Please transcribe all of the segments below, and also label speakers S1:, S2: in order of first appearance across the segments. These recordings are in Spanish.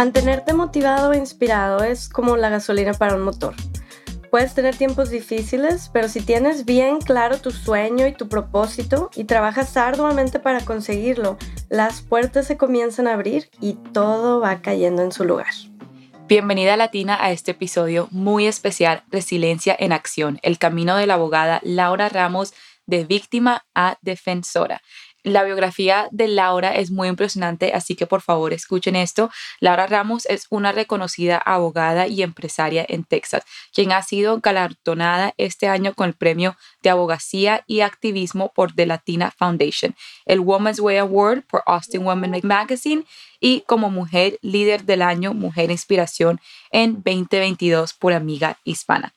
S1: Mantenerte motivado e inspirado es como la gasolina para un motor. Puedes tener tiempos difíciles, pero si tienes bien claro tu sueño y tu propósito y trabajas arduamente para conseguirlo, las puertas se comienzan a abrir y todo va cayendo en su lugar.
S2: Bienvenida Latina a este episodio muy especial, Resiliencia en Acción, el camino de la abogada Laura Ramos de víctima a defensora. La biografía de Laura es muy impresionante, así que por favor escuchen esto. Laura Ramos es una reconocida abogada y empresaria en Texas, quien ha sido galardonada este año con el premio de abogacía y activismo por The Latina Foundation, el Women's Way Award por Austin Women Magazine y como mujer líder del año Mujer Inspiración en 2022 por Amiga Hispana.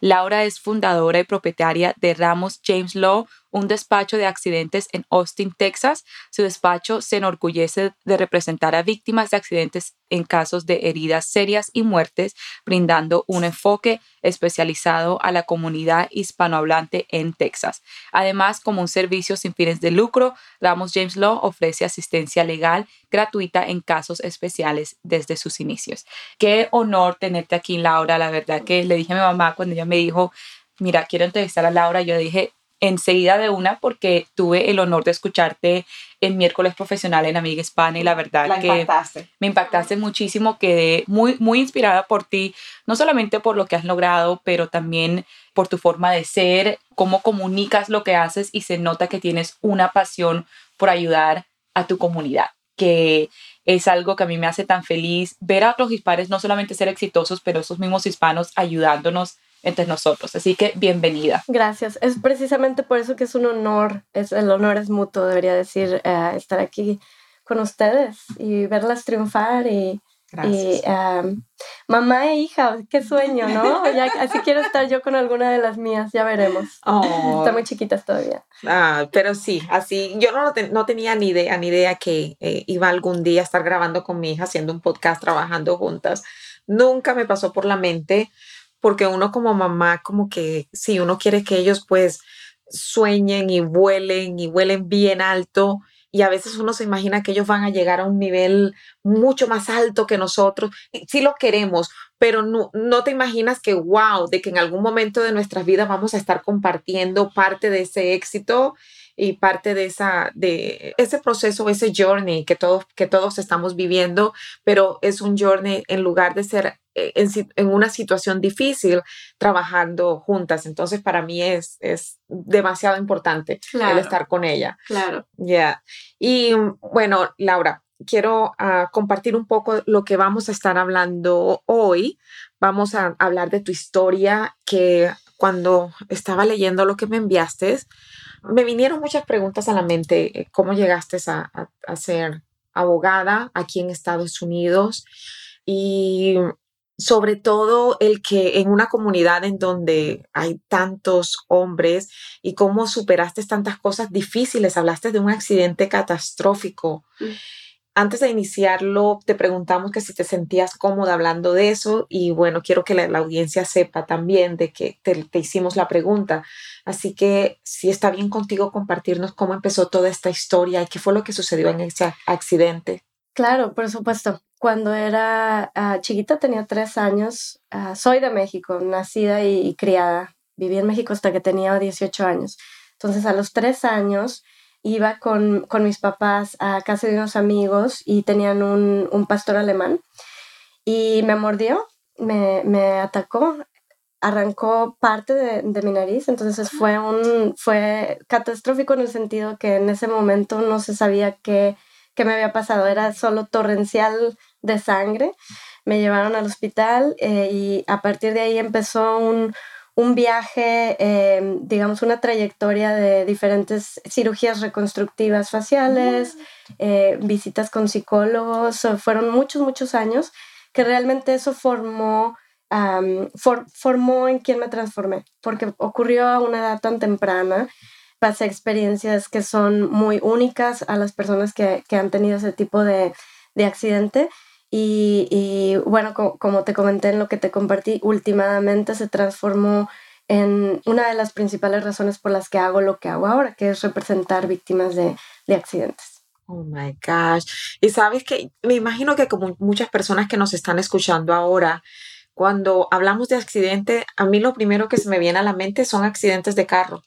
S2: Laura es fundadora y propietaria de Ramos James Law, un despacho de accidentes en Austin, Texas. Su despacho se enorgullece de representar a víctimas de accidentes en casos de heridas serias y muertes, brindando un enfoque especializado a la comunidad hispanohablante en Texas. Además, como un servicio sin fines de lucro, Ramos James Law ofrece asistencia legal gratuita en casos especiales desde sus inicios. Qué honor tenerte aquí, Laura. La verdad que le dije a mi mamá cuando ella me dijo, mira, quiero entrevistar a Laura, yo dije, enseguida de una porque tuve el honor de escucharte el miércoles profesional en Amiga Hispana y la verdad que me impactaste muchísimo, quedé muy, muy inspirada por ti, no solamente por lo que has logrado, pero también por tu forma de ser, cómo comunicas lo que haces y se nota que tienes una pasión por ayudar a tu comunidad, que es algo que a mí me hace tan feliz ver a otros hispanos no solamente ser exitosos, pero esos mismos hispanos ayudándonos entre nosotros. Así que bienvenida.
S1: Gracias. Es precisamente por eso que es un honor, es, el honor es mutuo, debería decir, eh, estar aquí con ustedes y verlas triunfar y, y um, mamá e hija, qué sueño, ¿no? Ya, así quiero estar yo con alguna de las mías, ya veremos. Oh. Están muy chiquitas todavía.
S3: Ah, pero sí, así, yo no, no tenía ni idea, ni idea que eh, iba algún día a estar grabando con mi hija, haciendo un podcast, trabajando juntas. Nunca me pasó por la mente porque uno como mamá, como que si uno quiere que ellos pues sueñen y vuelen y vuelen bien alto y a veces uno se imagina que ellos van a llegar a un nivel mucho más alto que nosotros. Sí lo queremos, pero no, no te imaginas que, wow, de que en algún momento de nuestras vidas vamos a estar compartiendo parte de ese éxito y parte de, esa, de ese proceso, ese journey que todos, que todos estamos viviendo, pero es un journey en lugar de ser eh, en, una situación difícil trabajando juntas. Entonces, para mí es, es demasiado importante el estar con ella.
S1: Claro.
S3: Ya. Y bueno, Laura, quiero ah, compartir un poco lo que vamos a estar hablando hoy. Vamos a hablar de tu historia que cuando estaba leyendo lo que me enviaste, me vinieron muchas preguntas a la mente. Eh, ¿Cómo llegaste a, a, ser abogada aquí en Estados Unidos? Y sobre todo el que en una comunidad en donde hay tantos hombres y cómo superaste tantas cosas difíciles, hablaste de un accidente catastrófico. Mm antes de iniciarlo, te preguntamos que si te sentías cómoda hablando de eso y bueno, quiero que la, audiencia sepa también de que te, hicimos la pregunta. Así que si está bien contigo compartirnos cómo empezó toda esta historia y qué fue lo que sucedió en ese accidente.
S1: Claro, por supuesto. Cuando era ah, chiquita, tenía tres años. Ah, soy de México, nacida y, y criada. Viví en México hasta que tenía 18 años. Entonces, a los tres años, iba con, con, mis papás a casa de unos amigos y tenían un, un pastor alemán y me mordió, me, me atacó, arrancó parte de, de, mi nariz, entonces fue, un, fue catastrófico en el sentido que en ese momento no se sabía qué, qué me había pasado, era solo torrencial de sangre. Me llevaron al hospital eh, y a partir de ahí empezó un, un viaje, eh, digamos, una trayectoria de diferentes cirugías reconstructivas faciales, eh, visitas con psicólogos, fueron muchos, muchos años que realmente eso formó formó en quien me transformé, porque ocurrió a una edad tan temprana. Pasé experiencias que son muy únicas a las personas que, que han tenido ese tipo de, de accidente. Y, y bueno, como te comenté en lo que te compartí, últimamente se transformó en una de las principales razones por las que hago lo que hago ahora, que es representar víctimas de, de accidentes.
S3: Oh my gosh. Y sabes que me imagino que como muchas personas que nos están escuchando ahora, cuando hablamos de accidente, a mí lo primero que se me viene a la mente son accidentes de carro.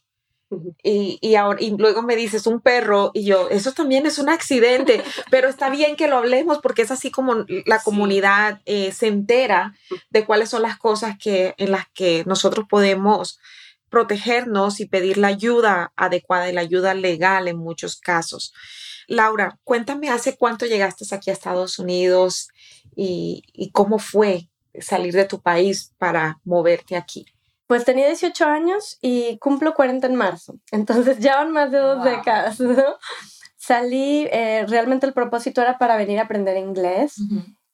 S3: Y, y, ahora, y luego me dices un perro y yo, eso también es un accidente, pero está bien que lo hablemos porque es así como la comunidad eh, se entera de cuáles son las cosas que, en las que nosotros podemos protegernos y pedir la ayuda adecuada y la ayuda legal en muchos casos. Laura, cuéntame hace cuánto llegaste aquí a Estados Unidos y, y cómo fue salir de tu país para moverte aquí.
S1: Pues tenía 18 años y cumplo 40 en marzo. Entonces ya van más de dos décadas, ¿no? Salí, eh, realmente el propósito era para venir a aprender inglés,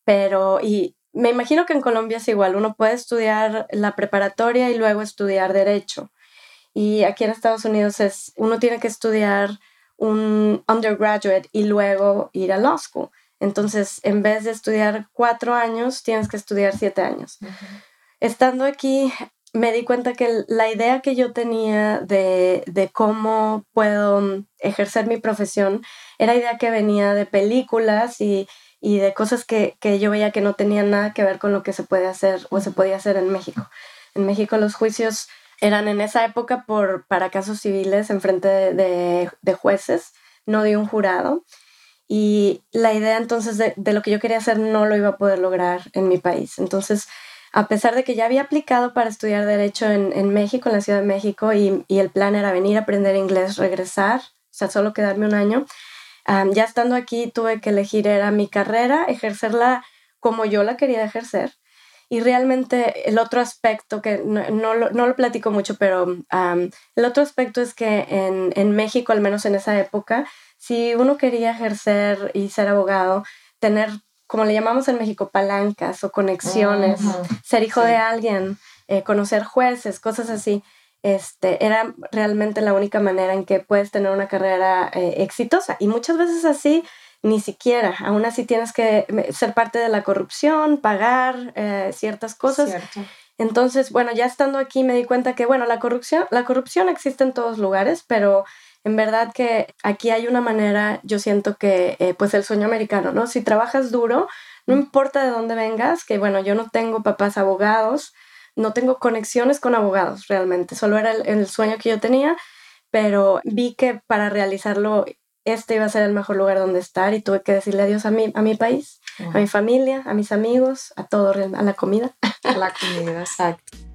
S1: pero y me imagino que en Colombia es igual, uno puede estudiar la preparatoria y luego estudiar derecho. Y aquí en Estados Unidos es, uno tiene que estudiar un undergraduate y luego ir a law school. Entonces, en vez de estudiar cuatro años, tienes que estudiar siete años. Estando aquí, me di cuenta que la idea que yo tenía de, de, cómo puedo ejercer mi profesión era idea que venía de películas y, y de cosas que, que, yo veía que no tenían nada que ver con lo que se puede hacer o se podía hacer en México. En México los juicios eran en esa época por, para casos civiles en frente de, de, de jueces, no de un jurado. Y la idea entonces de, de, lo que yo quería hacer no lo iba a poder lograr en mi país. Entonces a pesar de que ya había aplicado para estudiar Derecho en, en México, en la Ciudad de México, y, y, el plan era venir a aprender inglés, regresar, o sea, solo quedarme un año, ya estando aquí tuve que elegir era mi carrera, ejercerla como yo la quería ejercer. Y realmente el otro aspecto, que no, no, lo, no lo, platico mucho, pero el otro aspecto es que en, en México, al menos en esa época, si uno quería ejercer y ser abogado, tener como le llamamos en México, palancas o conexiones, ser hijo de alguien, eh, conocer jueces, cosas así. Este, era realmente la única manera en que puedes tener una carrera eh, exitosa. Y muchas veces así, ni siquiera. Aún así tienes que ser parte de la corrupción, pagar eh, ciertas cosas. Entonces, bueno, ya estando aquí me di cuenta que, bueno, la corrupción, la corrupción existe en todos lugares, pero en verdad que aquí hay una manera, yo siento que, eh, pues el sueño americano, ¿no? Si trabajas duro, no importa de dónde vengas, que bueno, yo no tengo papás abogados, no tengo conexiones con abogados realmente, solo era el, sueño que yo tenía, pero vi que para realizarlo este iba a ser el mejor lugar donde estar y tuve que decirle adiós a mi, a mi país, a mi familia, a mis amigos, a todo, a la comida.
S3: A la comida, exacto.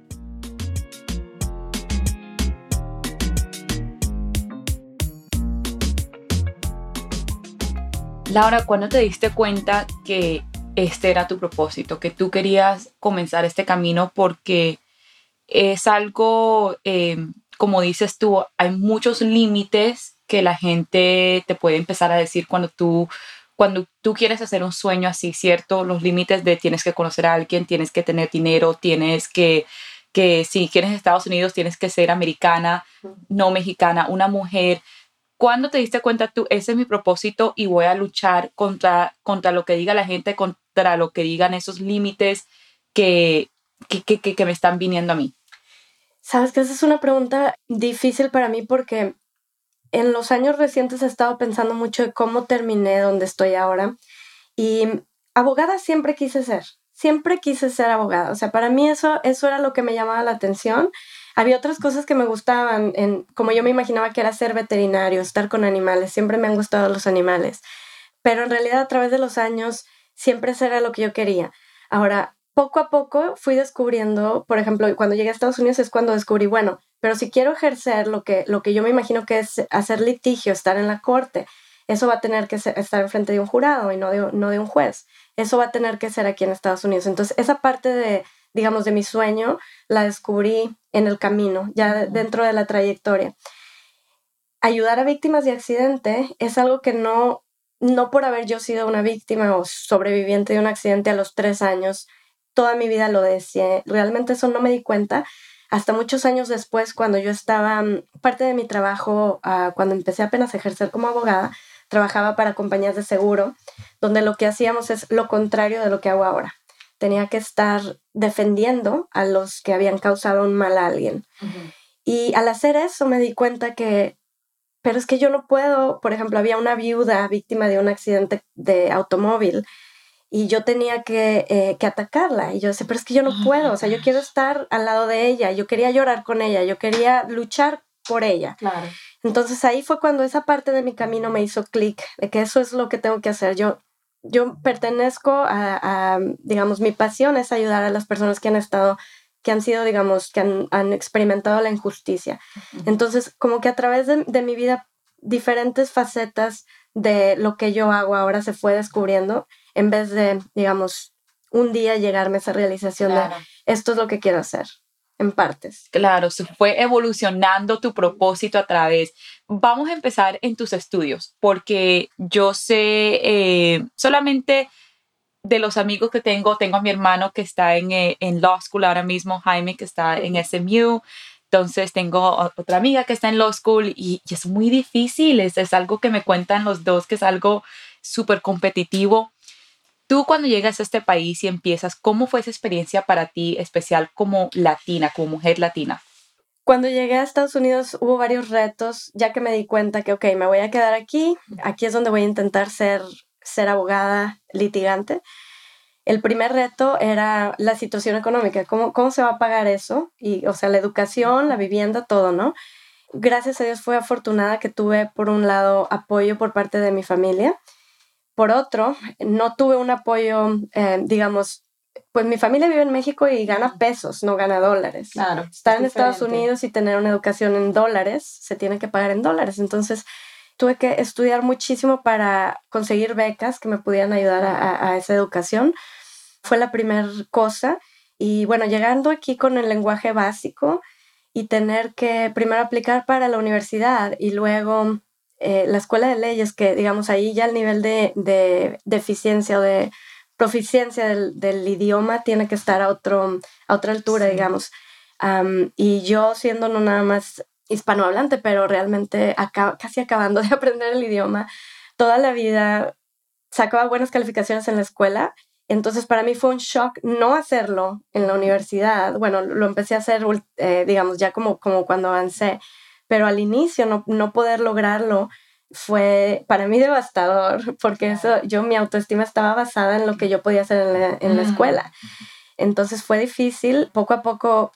S2: Laura, ¿cuándo te diste cuenta que este era tu propósito, que tú querías comenzar este camino porque es algo, eh, como dices tú, hay muchos límites que la gente te puede empezar a decir cuando tú, cuando tú quieres hacer un sueño así, ¿cierto? Los límites de tienes que conocer a alguien, tienes que tener dinero, tienes que, que si quieres Estados Unidos, tienes que ser americana, no mexicana, una mujer ¿Cuándo te diste cuenta tú, ese es mi propósito y voy a luchar contra, contra lo que diga la gente, contra lo que digan esos límites que, que, que, que, me están viniendo a mí?
S1: Sabes que esa es una pregunta difícil para mí porque en los años recientes he estado pensando mucho de cómo terminé donde estoy ahora y abogada siempre quise ser, siempre quise ser abogada. O sea, para mí eso, eso era lo que me llamaba la atención. Había otras cosas que me gustaban, en, como yo me imaginaba que era ser veterinario, estar con animales, siempre me han gustado los animales, pero en realidad a través de los años siempre eso era lo que yo quería. Ahora, poco a poco fui descubriendo, por ejemplo, cuando llegué a Estados Unidos es cuando descubrí, bueno, pero si quiero ejercer lo que, lo que yo me imagino que es hacer litigio, estar en la corte, eso va a tener que ser, estar enfrente de un jurado y no de, no de un juez. Eso va a tener que ser aquí en Estados Unidos. Entonces, esa parte de, digamos, de mi sueño la descubrí en el camino, ya dentro de la trayectoria. Ayudar a víctimas de accidente es algo que no, no por haber yo sido una víctima o sobreviviente de un accidente a los tres años, toda mi vida lo decía. Realmente eso no me di cuenta hasta muchos años después, cuando yo estaba, mm, parte de mi trabajo, ah, cuando empecé apenas a ejercer como abogada, trabajaba para compañías de seguro, donde lo que hacíamos es lo contrario de lo que hago ahora. Tenía que estar defendiendo a los que habían causado un mal a alguien. Y al hacer eso me di cuenta que, pero es que yo no puedo, por ejemplo, había una viuda víctima de un accidente de automóvil y yo tenía que, eh, que, atacarla. Y yo decía, pero es que yo no puedo, o sea, yo quiero estar al lado de ella, yo quería llorar con ella, yo quería luchar por ella.
S2: Claro.
S1: Entonces ahí fue cuando esa parte de mi camino me hizo clic, de que eso es lo que tengo que hacer. Yo, yo pertenezco a, digamos, mi pasión es ayudar a las personas que han estado, que han sido, digamos, que han, han experimentado la injusticia. Entonces, como que a través de, de mi vida, diferentes facetas de lo que yo hago ahora se fue descubriendo en vez de, digamos, un día llegarme a esa realización de esto es lo que quiero hacer en partes.
S2: Claro, se fue evolucionando tu propósito a través. Vamos a empezar en tus estudios, porque yo sé eh, solamente de los amigos que tengo, tengo a mi hermano que está en, eh, en Law School ahora mismo, Jaime que está en SMU, entonces tengo otra amiga que está en Law School y, y es muy difícil, es, es, algo que me cuentan los dos, que es algo súper competitivo. Tú cuando llegas a este país y empiezas, ¿cómo fue esa experiencia para ti especial como latina, como mujer latina?
S1: Cuando llegué a Estados Unidos hubo varios retos, ya que me di cuenta que, ok, me voy a quedar aquí, aquí es donde voy a intentar ser, ser abogada litigante. El primer reto era la situación económica, ¿cómo, cómo se va a pagar eso? Y, o sea, la educación, la vivienda, todo, ¿no? Gracias a Dios fue afortunada que tuve, por un lado, apoyo por parte de mi familia por otro, no tuve un apoyo, eh, digamos, pues mi familia vive en México y gana pesos, no gana dólares.
S2: Claro.
S1: Estar en Estados Unidos y tener una educación en dólares, se tiene que pagar en dólares. Entonces, tuve que estudiar muchísimo para conseguir becas que me pudieran ayudar a, esa educación. Fue la primera cosa. Y bueno, llegando aquí con el lenguaje básico y tener que primero aplicar para la universidad y luego eh, la escuela de leyes, que digamos ahí ya el nivel de, de, eficiencia o de proficiencia del, del, idioma tiene que estar a, otro, a otra altura, digamos. y yo siendo no nada más hispanohablante, pero realmente casi acabando de aprender el idioma, toda la vida sacaba buenas calificaciones en la escuela. Entonces para mí fue un shock no hacerlo en la universidad. Bueno, lo empecé a hacer, eh, digamos, ya como, como cuando avancé pero al inicio no, no poder lograrlo fue para mí devastador, porque eso, yo mi autoestima estaba basada en lo que yo podía hacer en la, en la escuela. Entonces fue difícil, poco a poco,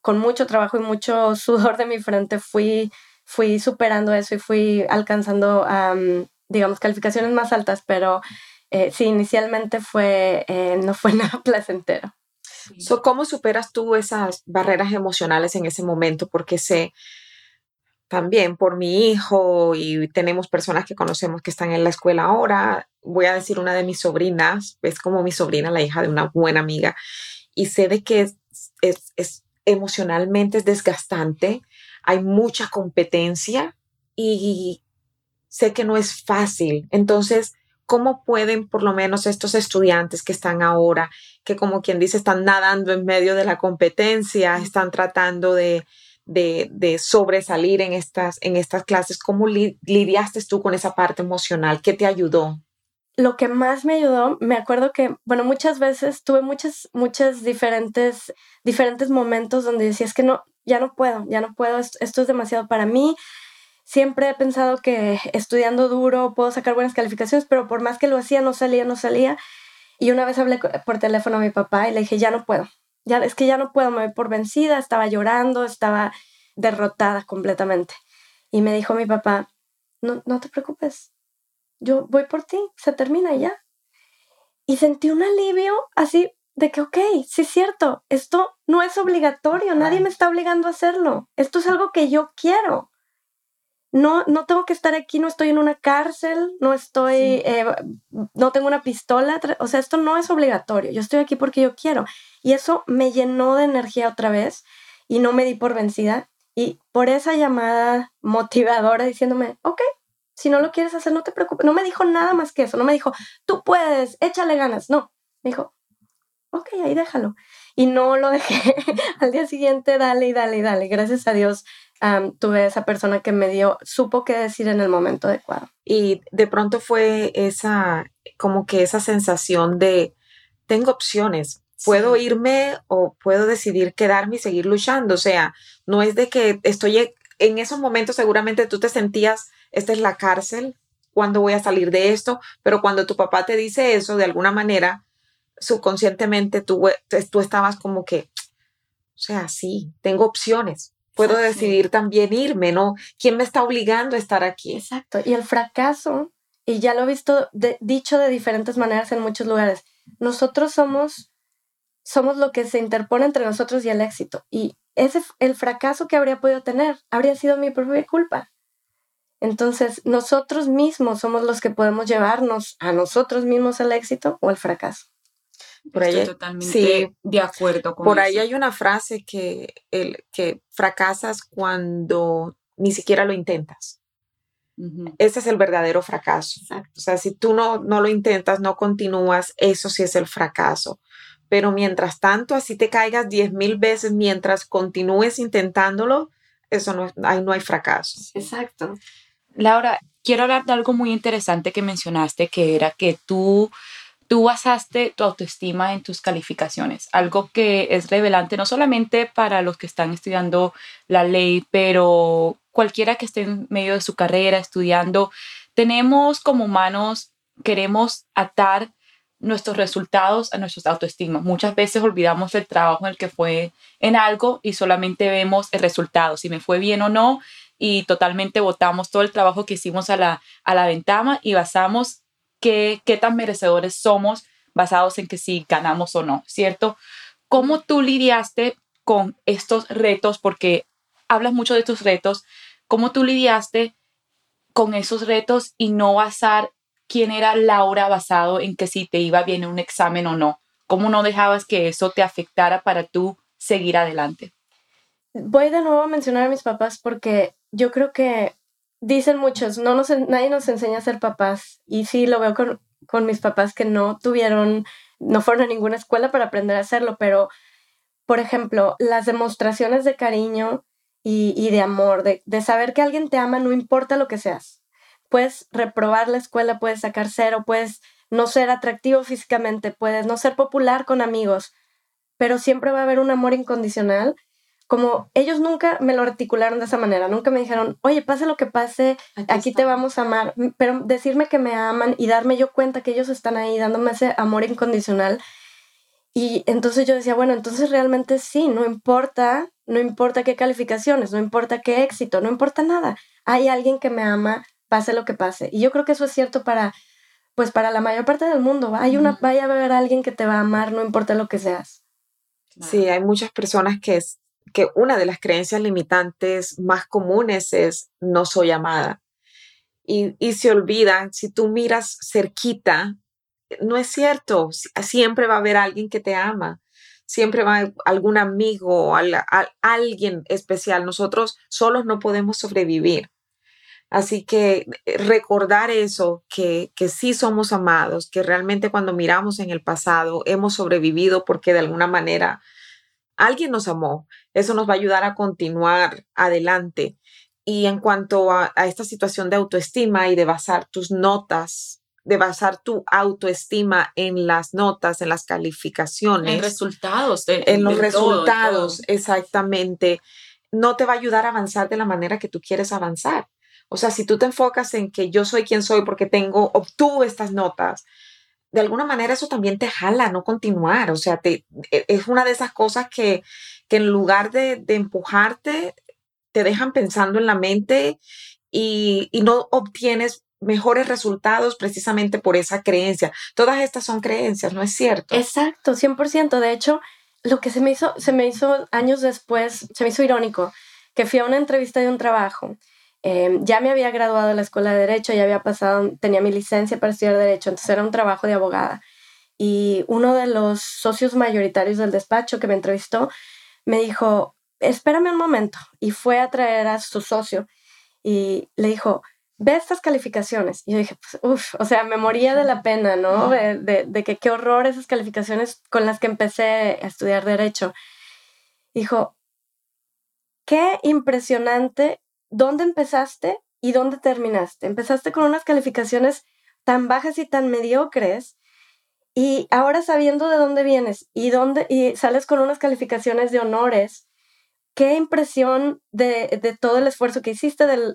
S1: con mucho trabajo y mucho sudor de mi frente, fui, fui superando eso y fui alcanzando, digamos, calificaciones más altas, pero eh, sí, inicialmente fue, eh, no fue nada placentero.
S3: ¿Cómo superas tú esas barreras emocionales en ese momento? Porque sé también por mi hijo y tenemos personas que conocemos que están en la escuela ahora. Voy a decir una de mis sobrinas, es como mi sobrina, la hija de una buena amiga, y sé de que es, es, es emocionalmente es desgastante, hay mucha competencia y sé que no es fácil. Entonces, ¿cómo pueden por lo menos estos estudiantes que están ahora, que como quien dice, están nadando en medio de la competencia, están tratando de de, sobresalir en estas, en estas clases. ¿Cómo lidiaste tú con esa parte emocional? ¿Qué te ayudó?
S1: lo que más me ayudó, me acuerdo que, bueno, muchas veces tuve muchas, muchas diferentes, diferentes momentos donde decía, es que no, ya no puedo, ya no puedo, esto, esto es demasiado para mí. Siempre he pensado que estudiando duro puedo sacar buenas calificaciones, pero por más que lo hacía, no salía, no salía. Y una vez hablé por teléfono a mi papá y le dije, ya no puedo, ya, es que ya no puedo, me voy por vencida, estaba llorando, estaba derrotada completamente. Y me dijo mi papá, no, no te preocupes, yo voy por ti, se termina ya. Y sentí un alivio así de que, ok, sí es cierto, esto no es obligatorio, nadie me está obligando a hacerlo, esto es algo que yo quiero. No, no tengo que estar aquí, no estoy en una cárcel, no estoy, eh, no tengo una pistola, o sea, esto no es obligatorio, yo estoy aquí porque yo quiero. Y eso me llenó de energía otra vez y no me di por vencida. Y por esa llamada motivadora diciéndome, ok, si no lo quieres hacer, no te preocupes. No me dijo nada más que eso. No me dijo, tú puedes, échale ganas. No, me dijo, ok, ahí déjalo. Y no lo dejé. Al día siguiente, dale y dale y dale. Gracias a Dios tuve esa persona que me dio, supo qué decir en el momento adecuado.
S3: Y de pronto fue esa, como que esa sensación de, tengo opciones. Puedo irme o puedo decidir quedarme y seguir luchando. O sea, no es de que estoy en esos momentos seguramente tú te sentías esta es la cárcel, ¿cuándo voy a salir de esto? Pero cuando tu papá te dice eso, de alguna manera, subconscientemente tú, tú estabas como que, o sea, sí, tengo opciones. Puedo decidir también irme, ¿no? ¿Quién me está obligando a estar aquí?
S1: Exacto. Y el fracaso, y ya lo he visto dicho de diferentes maneras en muchos lugares, nosotros somos, somos lo que se interpone entre nosotros y el éxito. Y ese, el fracaso que habría podido tener habría sido mi propia culpa. Entonces, nosotros mismos somos los que podemos llevarnos a nosotros mismos al éxito o al fracaso.
S2: Por ahí, Estoy totalmente de acuerdo
S3: con Por ahí hay una frase que, el, que fracasas cuando ni siquiera lo intentas. Ese es el verdadero fracaso. O sea, si tú no, no lo intentas, no continúas, eso sí es el fracaso. Pero mientras tanto, así te caigas diez mil veces, mientras continúes intentándolo, eso no, ahí no hay fracaso.
S1: Exacto.
S2: Laura, quiero hablar de algo muy interesante que mencionaste, que era que tú, tú basaste tu autoestima en tus calificaciones, algo que es revelante no solamente para los que están estudiando la ley, pero cualquiera que esté en medio de su carrera estudiando, tenemos como humanos, queremos atar nuestros resultados a nuestros autoestimas. Muchas veces olvidamos el trabajo en el que fue en algo y solamente vemos el resultado, si me fue bien o no, y totalmente votamos todo el trabajo que hicimos a la, a la ventana y basamos qué, qué tan merecedores somos basados en que si ganamos o no, ¿cierto? ¿Cómo tú lidiaste con estos retos? Porque hablas mucho de tus retos. ¿Cómo tú lidiaste con esos retos y no basar quién era Laura basado en que si te iba bien en un examen o no? ¿Cómo no dejabas que eso te afectara para tú seguir adelante?
S1: Voy de nuevo a mencionar a mis papás porque yo creo que dicen muchos, no nos, nadie nos enseña a ser papás. Y sí, lo veo con, con mis papás que no tuvieron, no fueron a ninguna escuela para aprender a hacerlo, pero, por ejemplo, las demostraciones de cariño y, y de amor, de, de saber que alguien te ama, no importa lo que seas. Puedes reprobar la escuela, puedes sacar cero, puedes no ser atractivo físicamente, puedes no ser popular con amigos, pero siempre va a haber un amor incondicional como ellos nunca me lo articularon de esa manera, nunca me dijeron, oye, pase lo que pase, aquí, te vamos a amar, pero decirme que me aman y darme yo cuenta que ellos están ahí dándome ese amor incondicional. Y entonces yo decía, bueno, entonces realmente sí, no importa, no importa qué calificaciones, no importa qué éxito, no importa nada. Hay alguien que me ama, pase lo que pase. Y yo creo que eso es cierto para, pues para la mayor parte del mundo. Hay una, vaya a haber alguien que te va a amar, no importa lo que seas.
S3: Sí, hay muchas personas que que una de las creencias limitantes más comunes es no soy amada. Y, y se olvidan, si tú miras cerquita, no es cierto, siempre va a haber alguien que te ama, siempre va a haber algún amigo, alguien especial. Nosotros solos no podemos sobrevivir. Así que eh, recordar eso, que, que sí somos amados, que realmente cuando miramos en el pasado hemos sobrevivido porque de alguna manera alguien nos amó. Eso nos va a ayudar a continuar adelante. Y en cuanto a, esta situación de autoestima y de basar tus notas de basar tu autoestima en las notas, en las calificaciones.
S2: En resultados.
S3: en los resultados, exactamente. No te va a ayudar a avanzar de la manera que tú quieres avanzar. O sea, si tú te enfocas en que yo soy quien soy porque tengo, obtuve estas notas, de alguna manera eso también te jala no continuar. O sea, te, e, es una de esas cosas que, que en lugar de, de empujarte, te dejan pensando en la mente y, y no obtienes mejores resultados precisamente por esa creencia. Todas estas son creencias, ¿no es cierto?
S1: Exacto, 100%. De hecho, lo que se me hizo, se me hizo años después, se me hizo irónico, que fui a una entrevista de un trabajo. Em, ya me había graduado de la escuela de Derecho, ya había pasado, tenía mi licencia para estudiar Derecho, entonces era un trabajo de abogada. Y uno de los socios mayoritarios del despacho que me entrevistó me dijo, espérame un momento. Y fue a traer a su socio y le dijo, ve estas calificaciones. Y yo dije, pues, uff, o sea, me moría de la pena, ¿no? De, de, que qué horror esas calificaciones con las que empecé a estudiar derecho. Dijo, qué impresionante, ¿dónde empezaste y dónde terminaste? Empezaste con unas calificaciones tan bajas y tan mediocres y ahora sabiendo de dónde vienes y dónde y sales con unas calificaciones de honores qué impresión de, de, todo el esfuerzo que hiciste, del,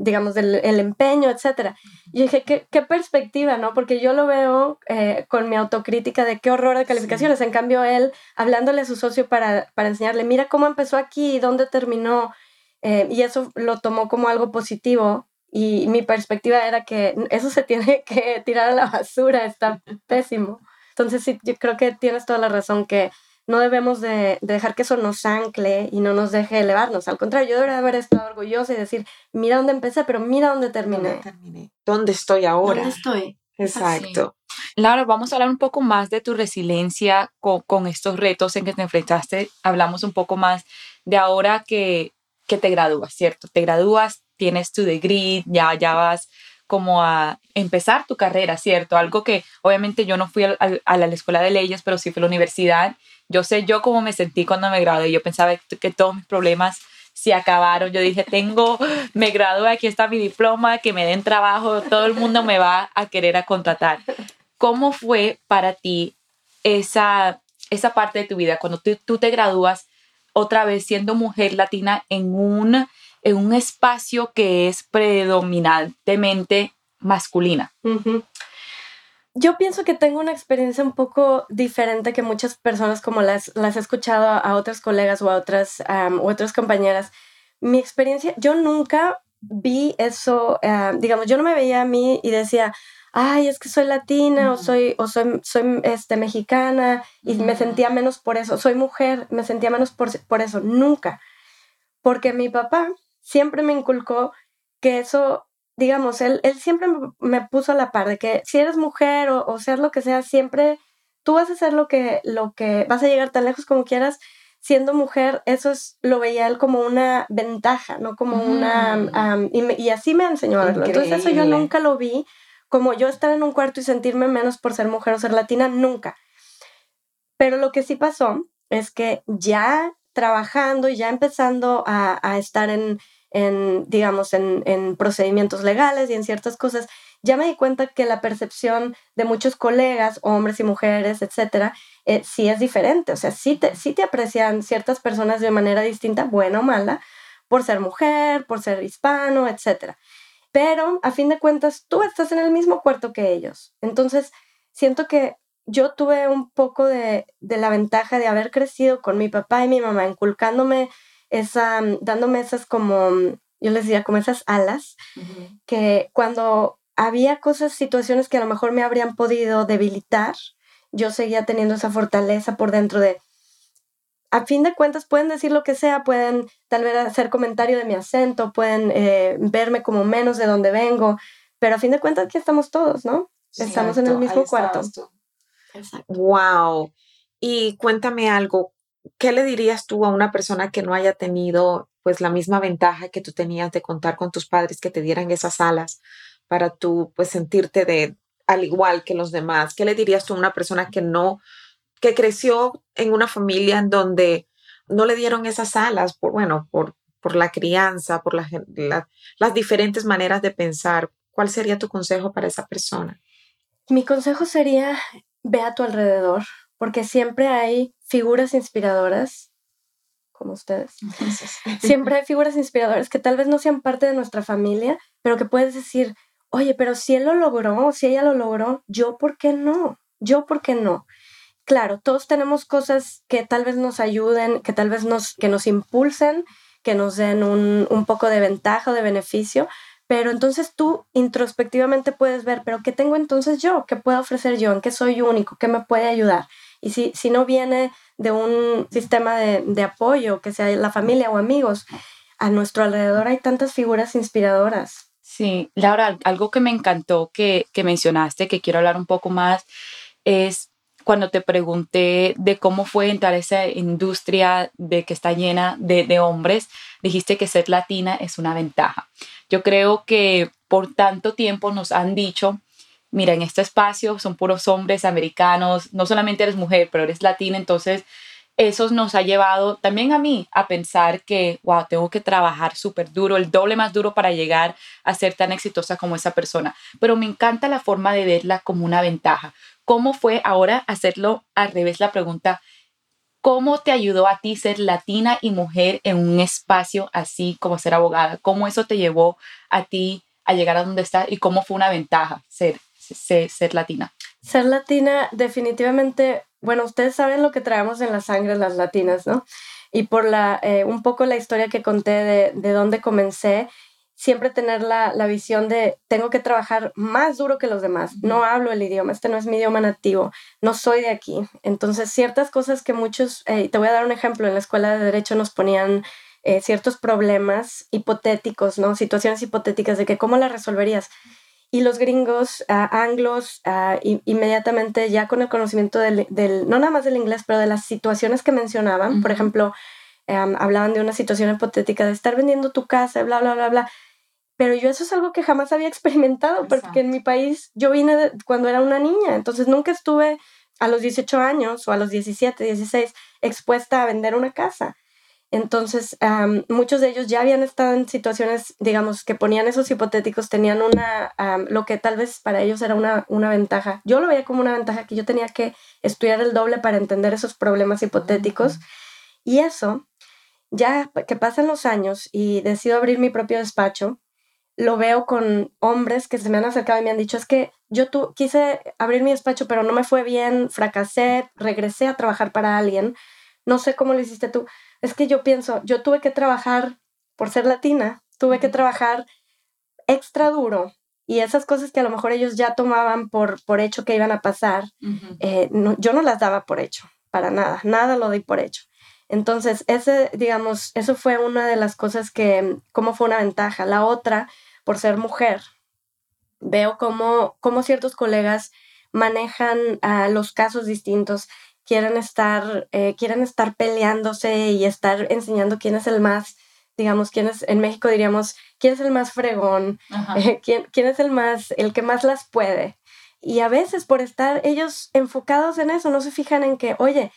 S1: digamos, del el empeño, etc. Y dije, ¿qué, qué, perspectiva, ¿no? Porque yo lo veo eh, con mi autocrítica de qué horror de calificaciones. En cambio, él, hablándole a su socio para, para enseñarle, mira cómo empezó aquí y dónde terminó. Eh, y eso lo tomó como algo positivo. Y mi perspectiva era que eso se tiene que tirar a la basura, está pésimo. Entonces, sí, yo creo que tienes toda la razón que no debemos de, dejar que eso nos ancle y no nos deje elevarnos. Al contrario, yo debería haber estado orgullosa y decir, mira dónde empecé, pero mira dónde terminé.
S3: ¿Dónde, estoy ahora?
S1: ¿Dónde estoy?
S3: Exacto.
S2: Laura, vamos a hablar un poco más de tu resiliencia con, estos retos en que te enfrentaste. Hablamos un poco más de ahora que, que te gradúas, ¿cierto? Te gradúas, tienes tu degree, ya, ya vas como a empezar tu carrera, ¿cierto? Algo que obviamente yo no fui a, la escuela de leyes, pero sí fui a la universidad yo sé yo cómo me sentí cuando me gradué. Yo pensaba que todos mis problemas se acabaron. Yo dije, tengo, me gradué, aquí está mi diploma, que me den trabajo, todo el mundo me va a querer a contratar. ¿Cómo fue para ti esa, esa parte de tu vida cuando tú, tú te gradúas otra vez siendo mujer latina en un, en un espacio que es predominantemente masculina?
S1: yo pienso que tengo una experiencia un poco diferente que muchas personas como las, las he escuchado a, otras colegas o a otras, otras compañeras. Mi experiencia, yo nunca vi eso, digamos, yo no me veía a mí y decía, ay, es que soy latina o soy, o soy, soy este, mexicana y me sentía menos por eso, soy mujer, me sentía menos por, por eso, nunca. Porque mi papá siempre me inculcó que eso digamos, él, él siempre me puso a la par de que si eres mujer o, o seas lo que sea, siempre tú vas a hacer lo que, lo que, vas a llegar tan lejos como quieras. Siendo mujer, eso es, lo veía él como una ventaja, no como una... Mm. y, así me enseñó a verlo. Entonces eso yo nunca lo vi como yo estar en un cuarto y sentirme menos por ser mujer o ser latina, nunca. Pero lo que sí pasó es que ya trabajando y ya empezando a, a estar en, en, digamos, en, en, procedimientos legales y en ciertas cosas, ya me di cuenta que la percepción de muchos colegas, hombres y mujeres, etcétera, eh, sí es diferente. O sea, sí te, sí te aprecian ciertas personas de manera distinta, buena o mala, por ser mujer, por ser hispano, etcétera. Pero a fin de cuentas, tú estás en el mismo cuarto que ellos. Entonces, siento que yo tuve un poco de, de la ventaja de haber crecido con mi papá y mi mamá, inculcándome esa, mm, dándome esas como, mm, yo les diría como esas alas, que cuando había cosas, situaciones que a lo mejor me habrían podido debilitar, yo seguía teniendo esa fortaleza por dentro de, a fin de cuentas pueden decir lo que sea, pueden tal vez hacer comentario de mi acento, pueden eh, verme como menos de donde vengo, pero a fin de cuentas aquí estamos todos, ¿no? estamos en el mismo cuarto.
S3: Wow. Y cuéntame algo, ¿qué le dirías tú a una persona que no haya tenido pues la misma ventaja que tú tenías de contar con tus padres que te dieran esas alas para tú pues sentirte de al igual que los demás? ¿Qué le dirías tú a una persona que no que creció en una familia en donde no le dieron esas alas por bueno, por por la crianza, por las diferentes maneras de pensar? ¿cuál sería tu consejo para esa persona?
S1: Mi consejo sería, ve a tu alrededor, porque siempre hay figuras inspiradoras como ustedes. Siempre hay figuras inspiradoras que tal vez no sean parte de nuestra familia, pero que puedes decir, oye, pero si él lo logró, si ella lo logró, yo por qué no? Yo por qué no? Claro, todos tenemos cosas que tal vez nos ayuden, que tal vez nos, que nos impulsen, que nos den un, un poco de ventaja o de beneficio, pero entonces tú introspectivamente puedes ver, pero ¿qué tengo entonces yo? ¿Qué puedo ofrecer yo? ¿En qué soy único? ¿Qué me puede ayudar? Y si, si no viene de un sistema de, de apoyo, que sea la familia o amigos, a nuestro alrededor hay tantas figuras inspiradoras.
S2: Sí, Laura, algo que me encantó que, que mencionaste, que quiero hablar un poco más, es cuando te pregunté de cómo fue entrar a esa industria de que está llena de, de, hombres, dijiste que ser latina es una ventaja. Yo creo que por tanto tiempo nos han dicho mira, en este espacio son puros hombres americanos, no solamente eres mujer, pero eres latina, entonces eso nos ha llevado también a mí a pensar que, wow, tengo que trabajar súper duro, el doble más duro para llegar a ser tan exitosa como esa persona. Pero me encanta la forma de verla como una ventaja. ¿Cómo fue ahora hacerlo al revés la pregunta? ¿Cómo te ayudó a ti ser latina y mujer en un espacio así como ser abogada? ¿Cómo eso te llevó a ti a llegar a donde estás y cómo fue una ventaja ser ser, latina?
S1: Ser latina definitivamente, bueno, ustedes saben lo que traemos en la sangre las latinas, ¿no? Y por la, eh, un poco la historia que conté de, de dónde comencé, siempre tener la, la, visión de tengo que trabajar más duro que los demás. No hablo el idioma, este no es mi idioma nativo, no soy de aquí. Entonces, ciertas cosas que muchos, eh, te voy a dar un ejemplo, en la escuela de derecho nos ponían eh, ciertos problemas hipotéticos, ¿no? Situaciones hipotéticas de que cómo las resolverías. Y los gringos, uh, anglos, uh, inmediatamente ya con el conocimiento del, del, no nada más del inglés, pero de las situaciones que mencionaban, uh -huh. por ejemplo, um, hablaban de una situación hipotética de estar vendiendo tu casa, bla, bla, bla, bla. Pero yo eso es algo que jamás había experimentado, Exacto. porque en mi país yo vine de, cuando era una niña, entonces nunca estuve a los 18 años o a los 17, 16 expuesta a vender una casa. Entonces, um, muchos de ellos ya habían estado en situaciones, digamos, que ponían esos hipotéticos, tenían una, um, lo que tal vez para ellos era una, una ventaja. Yo lo veía como una ventaja que yo tenía que estudiar el doble para entender esos problemas hipotéticos. Uh -huh. Y eso, ya que pasan los años y decido abrir mi propio despacho, lo veo con hombres que se me han acercado y me han dicho, es que yo tu, quise abrir mi despacho, pero no me fue bien, fracasé, regresé a trabajar para alguien, no sé cómo lo hiciste tú es que yo pienso, yo tuve que trabajar por ser latina, tuve que trabajar extra duro y esas cosas que a lo mejor ellos ya tomaban por, por hecho que iban a pasar, uh -huh. eh, no, yo no las daba por hecho, para nada, nada lo di por hecho. Entonces, ese, digamos, eso fue una de las cosas que, como fue una ventaja. La otra, por ser mujer, veo cómo, cómo ciertos colegas manejan uh, los casos distintos quieren estar, eh, quieren estar peleándose y estar enseñando quién es el más, digamos, quién es, en México diríamos, quién es el más fregón, eh, quién, quién es el más, el que más las puede. Y a veces por estar ellos enfocados en eso, no se fijan en que, oye,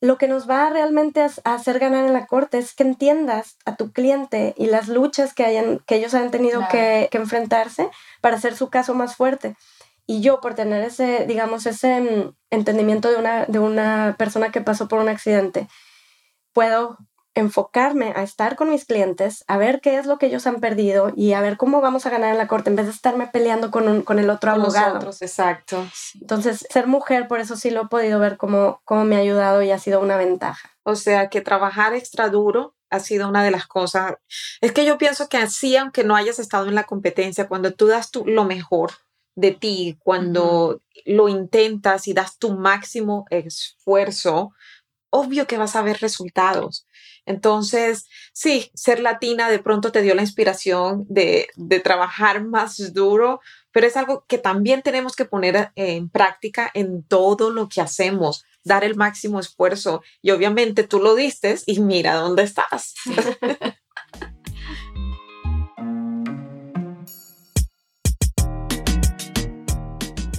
S1: lo que nos va realmente a, a hacer ganar en la corte es que entiendas a tu cliente y las luchas que, hayan, que ellos han tenido claro. que, que enfrentarse para hacer su caso más fuerte. Y yo, por tener ese, digamos, ese mm, entendimiento de una, de una persona que pasó por un accidente, puedo enfocarme a estar con mis clientes, a ver qué es lo que ellos han perdido y a ver cómo vamos a ganar en la corte en vez de estarme peleando con, un, con el otro con abogado.
S3: Nosotros, exacto.
S1: Entonces, ser mujer, por eso sí lo he podido ver como, como me ha ayudado y ha sido una ventaja.
S3: O sea, que trabajar extra duro ha sido una de las cosas. Es que yo pienso que así, aunque no hayas estado en la competencia, cuando tú das tu, lo mejor, de ti cuando uh -huh. lo intentas y das tu máximo esfuerzo, obvio que vas a ver resultados. Entonces, sí, ser latina de pronto te dio la inspiración de, de trabajar más duro, pero es algo que también tenemos que poner en práctica en todo lo que hacemos, dar el máximo esfuerzo. Y obviamente tú lo diste y mira dónde estás.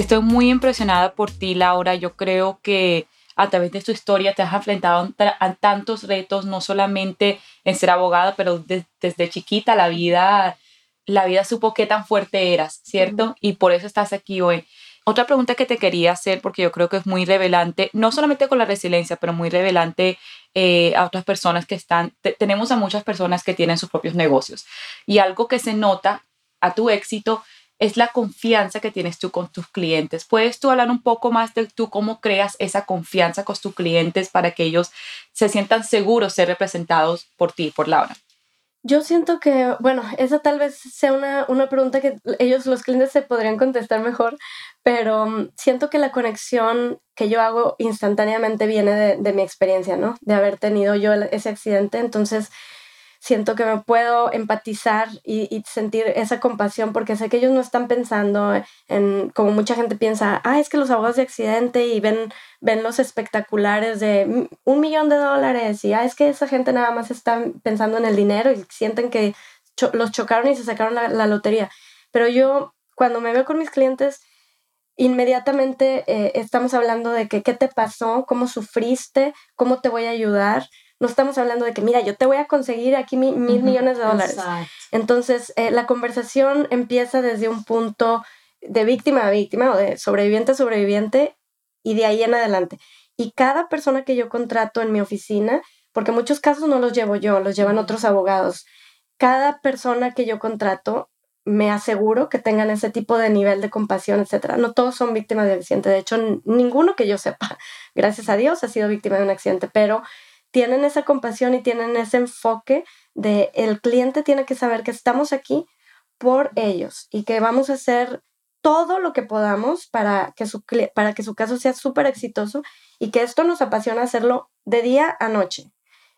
S2: Estoy muy impresionada por ti, Laura. Yo creo que a través de tu historia te has enfrentado a tantos retos, no solamente en ser abogada, pero desde chiquita la vida, la vida supo qué tan fuerte eras, ¿cierto? Y por eso estás aquí hoy. Otra pregunta que te quería hacer, porque yo creo que es muy revelante, no solamente con la resiliencia, pero muy revelante eh, a otras personas que están, tenemos a muchas personas que tienen sus propios negocios. Y algo que se nota a tu éxito es la confianza que tienes tú con tus clientes. ¿Puedes tú hablar un poco más de tú cómo creas esa confianza con tus clientes para que ellos se sientan seguros ser representados por ti, por Laura?
S1: Yo siento que, bueno, esa tal vez sea una, una pregunta que ellos, los clientes, se podrían contestar mejor, pero mm, siento que la conexión que yo hago instantáneamente viene de, de mi experiencia, ¿no? De haber tenido yo ese accidente. Entonces, siento que me puedo empatizar y, sentir esa compasión porque sé que ellos no están pensando en, como mucha gente piensa, ah, es que los abogados de accidente y ven, ven los espectaculares de un millón de dólares y ah, es que esa gente nada más está pensando en el dinero y sienten que los chocaron y se sacaron la, lotería. Pero yo, cuando me veo con mis clientes, inmediatamente eh, estamos hablando de que qué te pasó, cómo sufriste, cómo te voy a ayudar no estamos hablando de que, mira, yo te voy a conseguir aquí mil millones de dólares. Entonces, eh, la conversación empieza desde un punto de víctima a víctima o de sobreviviente a sobreviviente y de ahí en adelante. Y cada persona que yo contrato en mi oficina, porque muchos casos no los llevo yo, los llevan otros abogados, cada persona que yo contrato me aseguro que tengan ese tipo de nivel de compasión, etcétera. No todos son víctimas de accidente, de hecho, ninguno que yo sepa, gracias a Dios, ha sido víctima de un accidente, pero tienen esa compasión y tienen ese enfoque de el cliente tiene que saber que estamos aquí por ellos y que vamos a hacer todo lo que podamos para que su, para que su caso sea súper exitoso y que esto nos apasiona hacerlo de día a noche.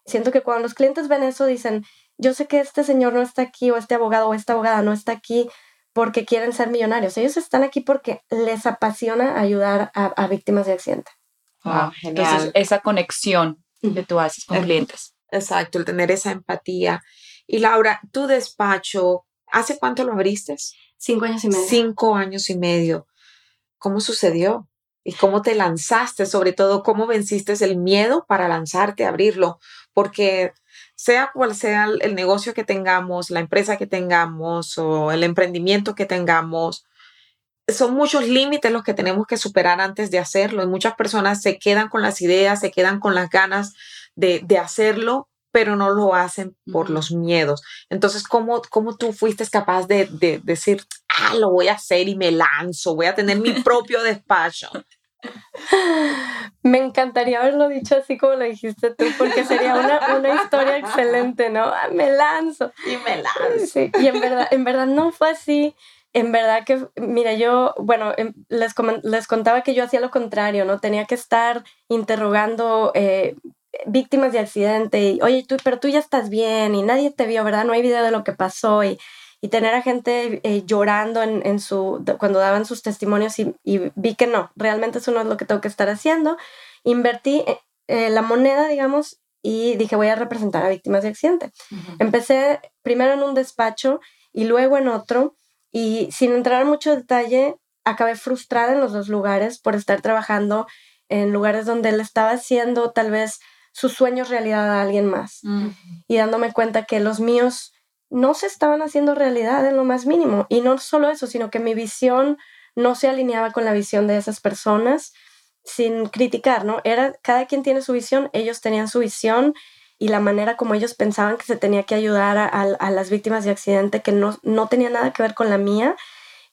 S1: Siento que cuando los clientes ven eso dicen, yo sé que este señor no está aquí o este abogado o esta abogada no está aquí porque quieren ser millonarios. Ellos están aquí porque les apasiona ayudar a, víctimas de accidente.
S2: Entonces, esa conexión que tú haces con clientes.
S3: Exacto, el tener esa empatía. Y Laura, tu despacho, ¿hace cuánto lo abriste?
S1: Cinco años y medio.
S3: Cinco años y medio. ¿Cómo sucedió? ¿Y cómo te lanzaste? Sobre todo, ¿cómo venciste el miedo para lanzarte a abrirlo? Porque sea cual sea el negocio que tengamos, la empresa que tengamos o el emprendimiento que tengamos, son muchos límites los que tenemos que superar antes de hacerlo. Y muchas personas se quedan con las ideas, se quedan con las ganas de, hacerlo, pero no lo hacen por los miedos. Entonces, ¿cómo, cómo tú fuiste capaz de, de, decir, ah, lo voy a hacer y me lanzo, voy a tener mi propio despacho?
S1: Me encantaría haberlo dicho así como lo dijiste tú, porque sería una, una historia excelente, ¿no? Ah, me lanzo.
S3: Y me lanzo.
S1: y en verdad, en verdad no fue así en verdad que, mira, yo, bueno, em, les, les contaba que yo hacía lo contrario, ¿no? Tenía que estar interrogando eh, víctimas de accidente y, oye, tú, pero tú ya estás bien y nadie te vio, ¿verdad? No hay video de lo que pasó y, y tener a gente eh, llorando en, en, su, cuando daban sus testimonios y, y, vi que no, realmente eso no es lo que tengo que estar haciendo. Invertí eh, la moneda, digamos, y dije, voy a representar a víctimas de accidente. Empecé primero en un despacho y luego en otro y sin entrar en mucho detalle, acabé frustrada en los dos lugares por estar trabajando en lugares donde él estaba haciendo tal vez sus sueños realidad a alguien más y dándome cuenta que los míos no se estaban haciendo realidad en lo más mínimo. Y no solo eso, sino que mi visión no se alineaba con la visión de esas personas sin criticar, ¿no? Era, cada quien tiene su visión, ellos tenían su visión y la manera como ellos pensaban que se tenía que ayudar a, las víctimas de accidente que no, no, tenía nada que ver con la mía,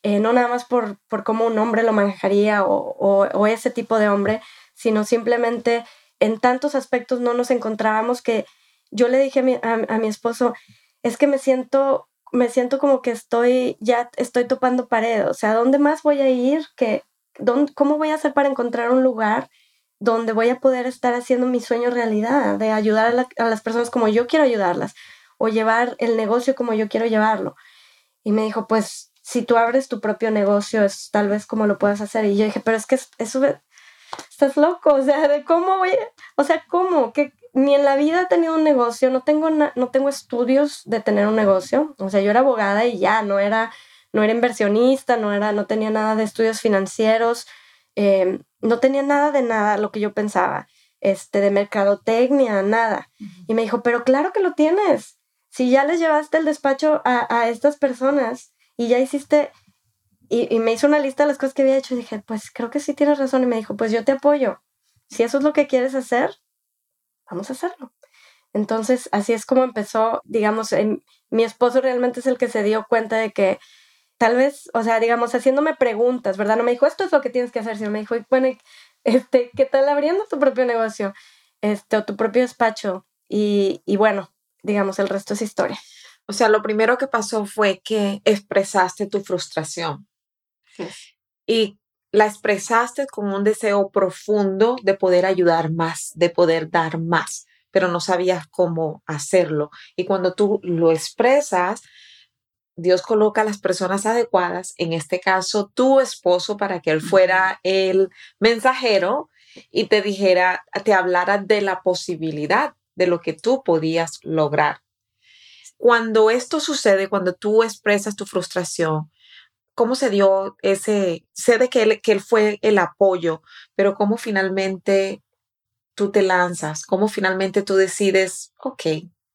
S1: eh, no nada más por, por cómo un hombre lo manejaría o, o, ese tipo de hombre, sino simplemente en tantos aspectos no nos encontrábamos que yo le dije a mi, esposo, es que me siento, me siento como que estoy, ya estoy topando pared, o sea, ¿dónde más voy a ir? que dónde, ¿Cómo voy a hacer para encontrar un lugar donde voy a poder estar haciendo mi sueño realidad, de ayudar a, las personas como yo quiero ayudarlas, o llevar el negocio como yo quiero llevarlo. Y me dijo, pues si tú abres tu propio negocio, es tal vez como lo puedas hacer. Y yo dije, pero es que eso, estás loco, o sea, de cómo voy, o sea, cómo, que ni en la vida he tenido un negocio, no tengo, no tengo estudios de tener un negocio, o sea, yo era abogada y ya, no era, no era inversionista, no, era, no tenía nada de estudios financieros, Em, no tenía nada de nada lo que yo pensaba, este, de mercadotecnia, nada. Y me dijo, pero claro que lo tienes. Si ya les llevaste el despacho a, estas personas y ya hiciste, y, me hizo una lista de las cosas que había hecho y dije, pues creo que sí tienes razón. Y me dijo, pues yo te apoyo. Si eso es lo que quieres hacer, vamos a hacerlo. Entonces, así es como empezó, digamos, mi esposo realmente es el que se dio cuenta de que tal vez, o sea, digamos, haciéndome preguntas, ¿verdad? No me dijo, esto es lo que tienes que hacer, sino me dijo, bueno, este, ¿qué tal abriendo tu propio negocio? Este, o tu propio despacho. Y, y bueno, digamos, el resto es historia.
S3: O sea, lo primero que pasó fue que expresaste tu frustración. Y la expresaste con un deseo profundo de poder ayudar más, de poder dar más, pero no sabías cómo hacerlo. Y cuando tú lo expresas, Dios coloca a las personas adecuadas, en este caso tu esposo, para que él fuera el mensajero y te dijera, te hablara de la posibilidad de lo que tú podías lograr. Cuando esto sucede, cuando tú expresas tu frustración, ¿cómo se dio ese, sé de que él, que él fue el apoyo, pero cómo finalmente tú te lanzas, cómo finalmente tú decides, ok,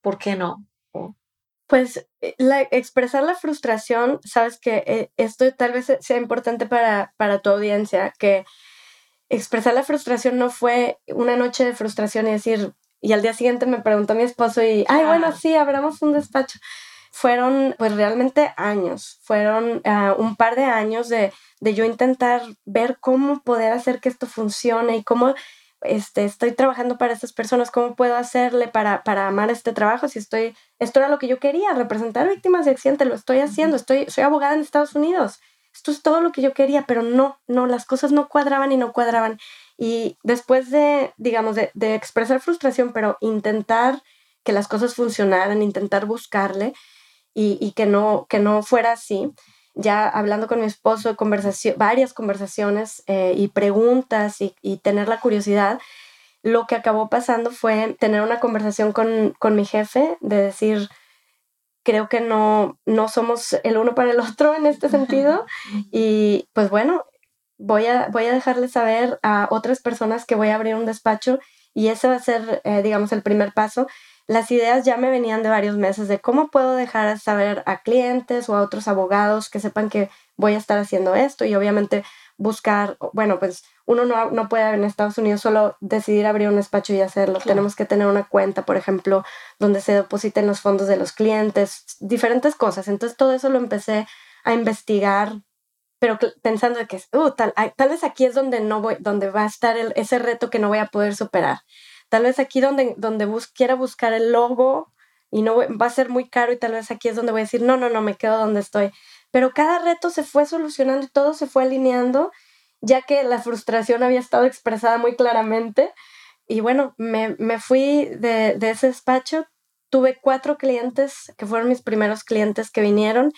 S3: ¿por qué no?
S1: Pues eh, la, expresar la frustración, sabes que eh, esto tal vez sea importante para, para tu audiencia, que expresar la frustración no fue una noche de frustración y decir, y al día siguiente me preguntó mi esposo y, ay, bueno, sí, abramos un despacho. Fueron pues realmente años, fueron ah, un par de años de, de yo intentar ver cómo poder hacer que esto funcione y cómo este, estoy trabajando para estas personas, ¿cómo puedo hacerle para, para amar este trabajo? Si estoy, esto era lo que yo quería, representar víctimas de accidente, lo estoy haciendo, estoy, soy abogada en Estados Unidos, esto es todo lo que yo quería, pero no, no, las cosas no cuadraban y no cuadraban. Y después de, digamos, de, de expresar frustración, pero intentar que las cosas funcionaran, intentar buscarle y, y que, no, que no fuera así, ya hablando con mi esposo, conversación, varias conversaciones eh, y preguntas y, y, tener la curiosidad, lo que acabó pasando fue tener una conversación con, con mi jefe, de decir, creo que no, no somos el uno para el otro en este sentido. Y pues bueno, voy a, voy a dejarle saber a otras personas que voy a abrir un despacho y ese va a ser, eh, digamos, el primer paso las ideas ya me venían de varios meses de cómo puedo dejar saber a clientes o a otros abogados que sepan que voy a estar haciendo esto y obviamente buscar, bueno, pues uno no, no puede en Estados Unidos solo decidir abrir un despacho y hacerlo. Tenemos que tener una cuenta, por ejemplo, donde se depositen los fondos de los clientes, diferentes cosas. Entonces todo eso lo empecé a investigar, pero pensando de que uh, tal, tal vez aquí es donde no voy, donde va a estar ese reto que no voy a poder superar. Tal vez aquí donde, donde quiera buscar el logo y no va a ser muy caro y tal vez aquí es donde voy a decir, no, no, no, me quedo donde estoy. Pero cada reto se fue solucionando y todo se fue alineando, ya que la frustración había estado expresada muy claramente. Y bueno, me, me fui de, de ese despacho, tuve cuatro clientes que fueron mis primeros clientes que vinieron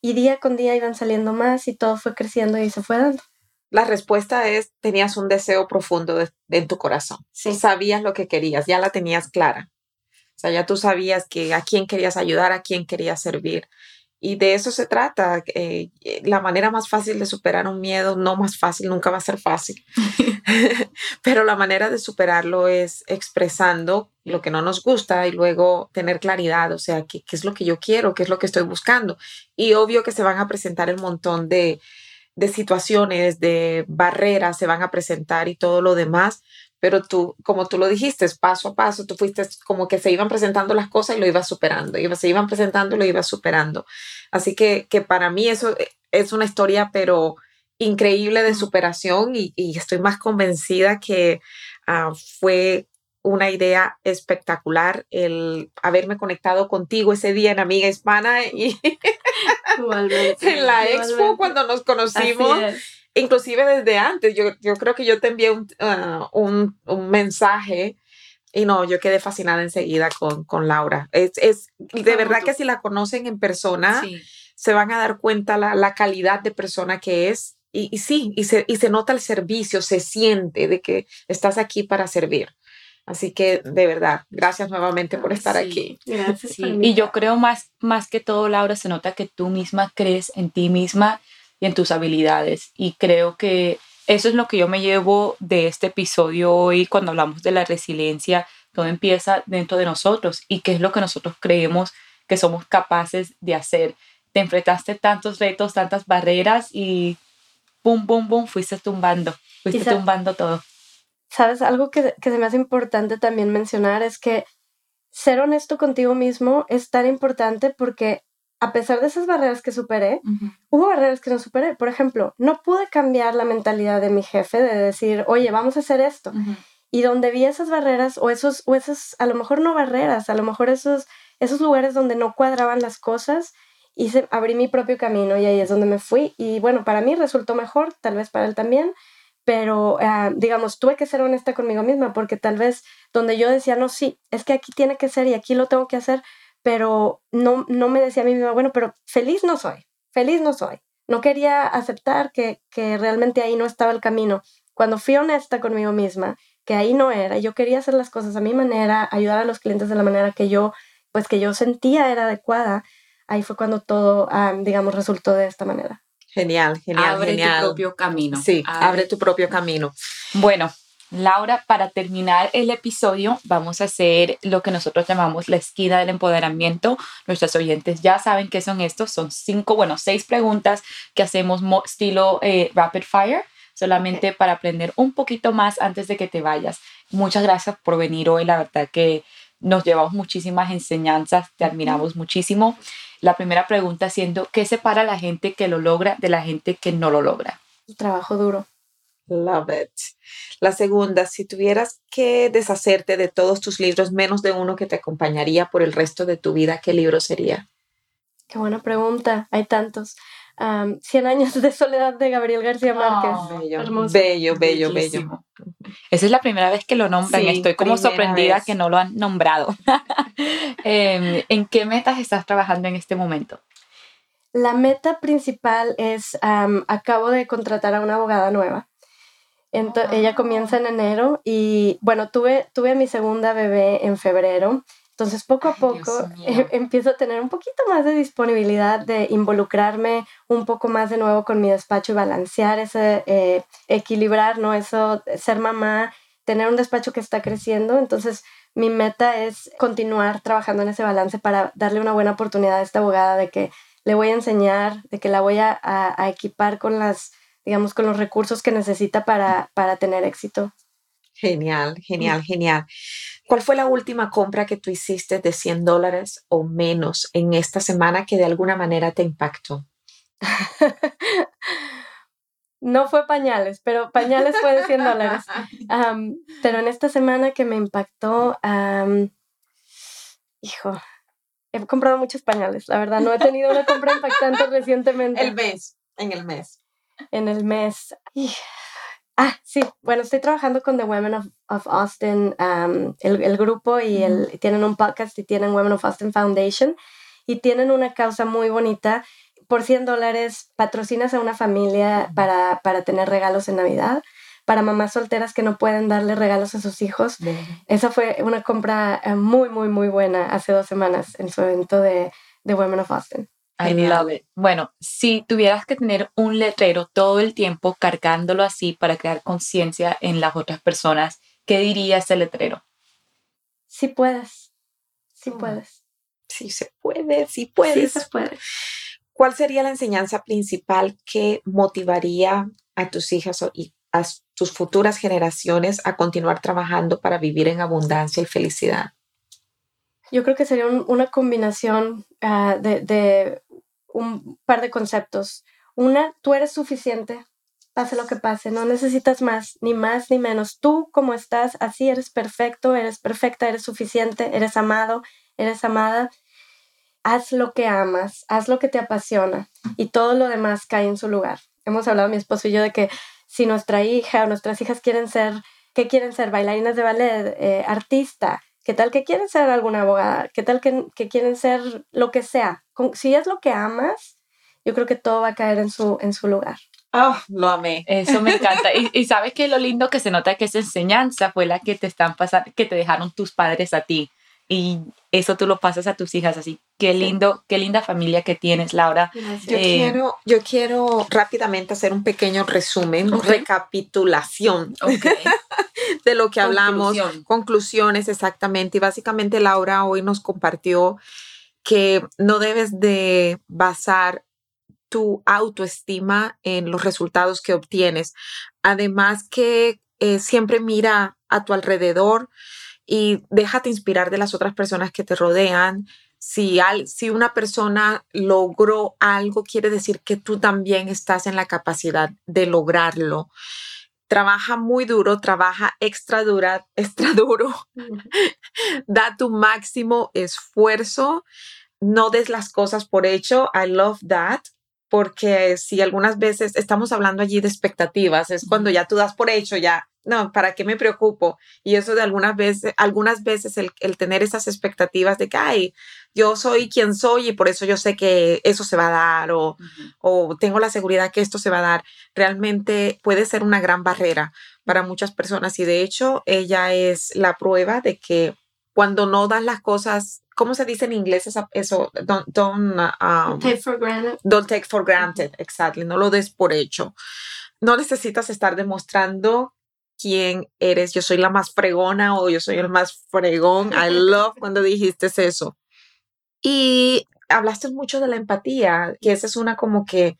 S1: y día con día iban saliendo más y todo fue creciendo y se fue dando.
S3: La respuesta es, tenías un deseo profundo de, en tu corazón. Sí. Sabías lo que querías, ya la tenías clara. O sea, ya tú sabías que a quién querías ayudar, a quién querías servir. Y de eso se trata. Eh, la manera más fácil de superar un miedo, no más fácil, nunca va a ser fácil. Pero la manera de superarlo es expresando lo que no nos gusta y luego tener claridad, o sea, qué, qué es lo que yo quiero, qué es lo que estoy buscando. Y obvio que se van a presentar el montón de, de situaciones, de barreras se van a presentar y todo lo demás, pero tú, como tú lo dijiste, paso a paso, tú fuiste como que se iban presentando las cosas y lo ibas superando, y se iban presentando y lo ibas superando. Así que, que para mí eso eh, es una historia, pero increíble de superación y, estoy más convencida que ah, fue una idea espectacular el haberme conectado contigo ese día en Amiga Hispana y en la expo cuando nos conocimos. Inclusive desde antes, yo, yo creo que yo te envié un, ah, un, un, mensaje y no, yo quedé fascinada enseguida con, con Laura. Es, es de verdad que si la conocen en persona, se van a dar cuenta la, la calidad de persona que es. Y, y sí, y se, y se nota el servicio, se siente de que estás aquí para servir. Así que de verdad, gracias nuevamente por estar aquí.
S2: Gracias. Y yo creo más, más que todo, Laura, se nota que tú misma crees en ti misma y en tus habilidades. Y creo que eso es lo que yo me llevo de este episodio hoy cuando hablamos de la resiliencia. Todo empieza dentro de nosotros y qué es lo que nosotros creemos que somos capaces de hacer. Te enfrentaste tantos retos, tantas barreras y pum, pum, pum, fuiste tumbando, fuiste tumbando todo.
S1: Sabes, algo que, que se me hace importante también mencionar es que ser honesto contigo mismo es tan importante porque a pesar de esas barreras que superé, hubo barreras que no superé. Por ejemplo, no pude cambiar la mentalidad de mi jefe de decir, oye, vamos a hacer esto. Y donde vi esas barreras o esos, o esas, a lo mejor no barreras, a lo mejor esos, esos lugares donde no cuadraban las cosas, hice, abrí mi propio camino y ahí es donde me fui. Y bueno, para mí resultó mejor, tal vez para él también, pero ah, digamos, tuve que ser honesta conmigo misma porque tal vez donde yo decía, no, sí, es que aquí tiene que ser y aquí lo tengo que hacer, pero no, no me decía a mí misma, bueno, pero feliz no soy, feliz no soy. No quería aceptar que, que realmente ahí no estaba el camino. Cuando fui honesta conmigo misma, que ahí no era, yo quería hacer las cosas a mi manera, ayudar a los clientes de la manera que yo, pues que yo sentía era adecuada, ahí fue cuando todo, ah, digamos, resultó de esta manera.
S3: Genial, genial,
S2: abre
S3: tu
S2: propio camino.
S3: Sí, abre. tu propio camino.
S2: Bueno, Laura, para terminar el episodio, vamos a hacer lo que nosotros llamamos la esquina del empoderamiento. Nuestros oyentes ya saben qué son estos. Son cinco, bueno, seis preguntas que hacemos estilo eh, rapid fire, solamente para aprender un poquito más antes de que te vayas. Muchas gracias por venir hoy. La verdad que nos llevamos muchísimas enseñanzas, te admiramos muchísimo. La primera pregunta siendo, ¿qué separa a la gente que lo logra de la gente que no lo logra?
S1: Trabajo duro.
S3: Love it. La segunda, si tuvieras que deshacerte de todos tus libros, menos de uno que te acompañaría por el resto de tu vida, ¿qué libro sería?
S1: Qué buena pregunta. Hay tantos. Cien años de soledad de Gabriel García Márquez.
S3: bello, bello, bello,
S2: Esa es la primera vez que lo nombran. Estoy como sorprendida que no lo han nombrado. Em, ¿En qué metas estás trabajando en este momento?
S1: La meta principal es, acabo de contratar a una abogada nueva. ella comienza en enero y bueno, tuve, tuve a mi segunda bebé en febrero entonces, poco a poco eh, empiezo a tener un poquito más de disponibilidad de involucrarme un poco más de nuevo con mi despacho y balancear ese, eh, equilibrar, ¿no? Eso, ser mamá, tener un despacho que está creciendo. Entonces, mi meta es continuar trabajando en ese balance para darle una buena oportunidad a esta abogada de que le voy a enseñar, de que la voy a, a, equipar con las, digamos, con los recursos que necesita para, para tener éxito.
S3: Genial, genial, genial. ¿Cuál fue la última compra que tú hiciste de 100 dólares o menos en esta semana que de alguna manera te impactó?
S1: no fue pañales, pero pañales fue de 100 dólares. pero en esta semana que me impactó, hijo, he comprado muchos pañales, la verdad, no he tenido una compra impactante recientemente.
S3: El mes, en el mes.
S1: En el mes. Ah, sí, bueno, estoy trabajando con The Women of, Austin, um, el, grupo, y el, tienen un podcast y tienen Women of Austin Foundation, y tienen una causa muy bonita. Por 100 dólares patrocinas a una familia para, para tener regalos en Navidad para mamás solteras que no pueden darle regalos a sus hijos. Esa fue una compra eh, muy, muy, muy buena hace dos semanas en su evento de, de Women of Austin.
S2: I love it. Bueno, si tuvieras que tener un letrero todo el tiempo cargándolo así para crear conciencia en las otras personas, ¿qué diría ese letrero?
S1: Sí puedes. Sí mm. puedes.
S3: Sí se puede, sí puedes.
S1: Sí se puede.
S3: ¿Cuál sería la enseñanza principal que motivaría a tus hijas y a tus futuras generaciones a continuar trabajando para vivir en abundancia y felicidad?
S1: Yo creo que sería una combinación ah, de, de un par de conceptos. Una, tú eres suficiente, pase lo que pase, no necesitas más, ni más ni menos. Tú como estás, así eres perfecto, eres perfecta, eres suficiente, eres amado, eres amada. Haz lo que amas, haz lo que te apasiona y todo lo demás cae en su lugar. Hemos hablado mi esposo y yo de que si nuestra hija o nuestras hijas quieren ser, ¿qué quieren ser? Bailarinas de ballet, eh, artista, ¿qué tal que quieren ser alguna abogada? ¿Qué tal que, que quieren ser lo que sea? Si es lo que amas, yo creo que todo va a caer en su, en su lugar.
S3: Oh, lo amé.
S2: Eso me encanta. y, sabes que lo lindo que se nota que esa enseñanza fue la que te están pasando, que te dejaron tus padres a ti. Y eso tú lo pasas a tus hijas así. Qué lindo, qué linda familia que tienes, Laura.
S3: Yo, eh, quiero, yo quiero rápidamente hacer un pequeño resumen, recapitulación de lo que hablamos, conclusiones exactamente. Y básicamente Laura hoy nos compartió que no debes de basar tu autoestima en los resultados que obtienes. Además que eh, siempre mira a tu alrededor y déjate inspirar de las otras personas que te rodean. Si, si una persona logró algo, quiere decir que tú también estás en la capacidad de lograrlo. Trabaja muy duro, trabaja extra dura, extra duro. da tu máximo esfuerzo. No des las cosas por hecho. I love that porque si algunas veces estamos hablando allí de expectativas, es cuando ya tú das por hecho, ya, no, ¿para qué me preocupo? Y eso de algunas veces, algunas veces el, tener esas expectativas de que, ay, yo soy quien soy y por eso yo sé que eso se va a dar o, o tengo la seguridad que esto se va a dar, realmente puede ser una gran barrera para muchas personas. Y de hecho ella es la prueba de que cuando no das las cosas ¿cómo se dice en inglés eso? Don't, don't,
S1: um, take for granted.
S3: Don't take for granted, exactly. No lo des por hecho. No necesitas estar demostrando quién eres. Yo soy la más fregona o yo soy el más fregón. I love cuando dijiste eso. Y hablaste mucho de la empatía, que esa es una como que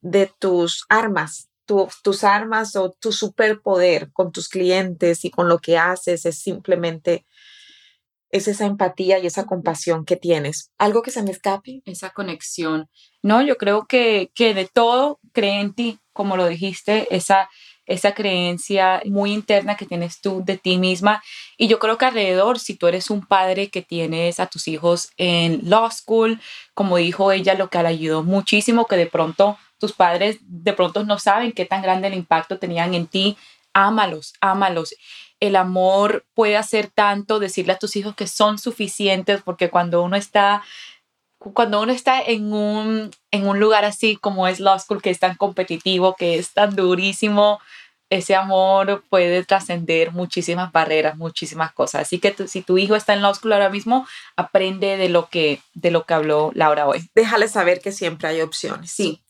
S3: de tus armas, tus armas o tu superpoder con tus clientes y con lo que haces es simplemente es esa empatía y esa compasión que tienes. ¿Algo que se me escape?
S2: Esa conexión. No, yo creo que, que de todo cree en ti, como lo dijiste, esa, esa creencia muy interna que tienes tú de ti misma. Y yo creo que alrededor, si tú eres un padre que tienes a tus hijos en law school, como dijo ella, lo que le ayudó muchísimo, que de pronto tus padres de pronto no saben qué tan grande el impacto tenían en ti, ámalos, ámalos el amor puede hacer tanto, decirle a tus hijos que son suficientes, porque cuando uno está, cuando uno está en un, en un lugar así como es Law School, que es tan competitivo, que es tan durísimo, ese amor puede trascender muchísimas barreras, muchísimas cosas. Así que si tu hijo está en Law School ahora mismo, aprende de lo que, de lo que habló Laura hoy.
S3: Déjale saber que siempre hay opciones.
S1: Sí,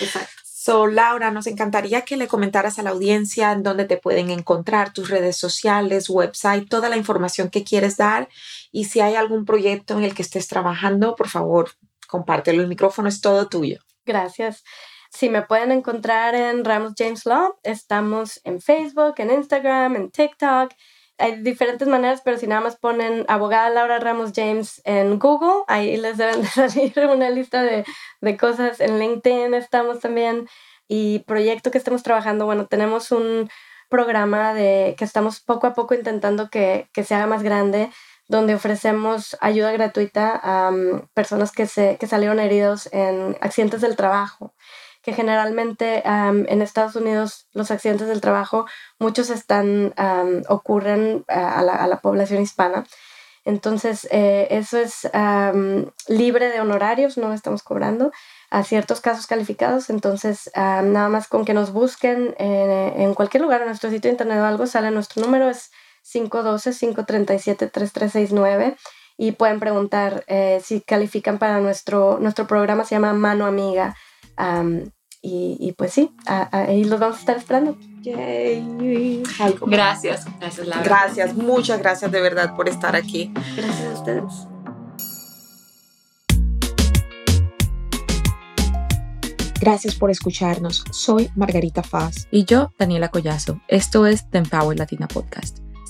S1: exacto.
S3: So, Laura, nos encantaría que le comentaras a la audiencia en dónde te pueden encontrar, tus redes sociales, website, toda la información que quieres dar. Y si hay algún proyecto en el que estés trabajando, por favor, compártelo. El micrófono es todo tuyo.
S1: Gracias. Si me pueden encontrar en Ramos James Law, estamos en Facebook, en Instagram, en TikTok. Hay diferentes maneras, pero si nada más ponen abogada Laura Ramos James en Google, ahí les deben de salir una lista de, de cosas. En LinkedIn estamos también. Y proyecto que estamos trabajando, bueno, tenemos un programa de que estamos poco a poco intentando que, que se haga más grande, donde ofrecemos ayuda gratuita a um, personas que, se, que salieron heridos en accidentes del trabajo que generalmente en Estados Unidos los accidentes del trabajo, muchos están, ocurren a la, población hispana. Entonces, eh, eso es libre de honorarios, no estamos cobrando a ciertos casos calificados. Entonces, nada más con que nos busquen en cualquier lugar en nuestro sitio internet o algo, sale nuestro número, es 512-537-3369 y pueden preguntar eh, si califican para nuestro, nuestro programa, se llama Mano Amiga y, pues sí, ahí los vamos a estar esperando.
S2: Gracias, gracias Laura.
S3: Gracias, muchas gracias de verdad por estar aquí.
S1: Gracias a ustedes.
S3: Gracias por escucharnos. Soy Margarita Faz.
S2: Y yo, Daniela Collazo. Esto es The Empower Latina Podcast.